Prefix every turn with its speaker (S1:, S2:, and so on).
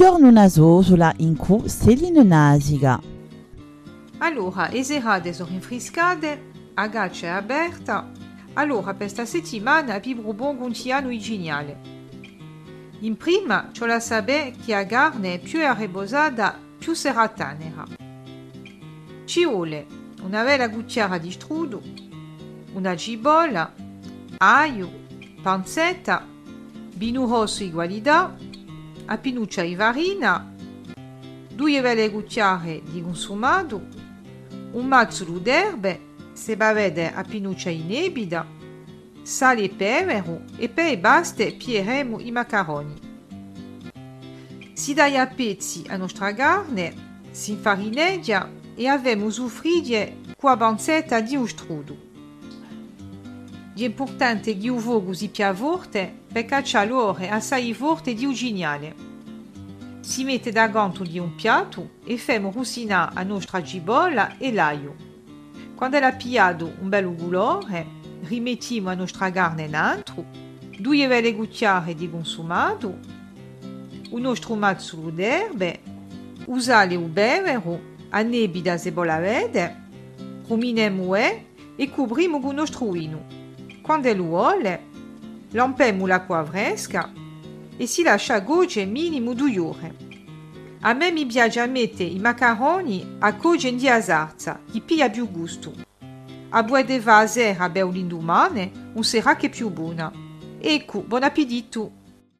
S1: Buongiorno naso sulla incu Selin Nasiga.
S2: Allora, sono rinfrescate, a gaccia è aperta. Allora, per questa settimana abbiamo buon contiano igieniale. In prima, c'ho la sape che a carne più è riposata, più sarà tenera. Ci vuole una bella cucchiara di strudo, una cipolla, aglio, pancetta, vino rosso di qualità, a pinuccia di farina, due belle cucchiare di consumato, un mazzolo d'erbe, se va vedere a pinuccia inebida, sale e pepe e poi basta pieremo i macaroni. Si dai a pezzi a nostra carne, si infarineggia e avemo soffriglie con la pancetta di un strudo. È importante che il fuoco si pia forte perché il calore assai forte di uginale. Si mette da ganto di un piatto e facciamo cucinare la nostra cipolla e l'aglio. Quando è piato un bel colore, rimettiamo la nostra carne dentro, due belle cucchiare di consumato, un nostro mazzolo d'erbe, usare il bevero, a nebida se vuole vedere, ruminiamo e copriamo con il nostro vino. Vuole, lampiamo l'acqua fresca e si lascia gocce minimo due ore. A me mi piace mettere i macaroni a cogge di azarza, che pia più gusto. A buone va a sera per l'indomani, non sarà che più buona. Ecco, buon appetito!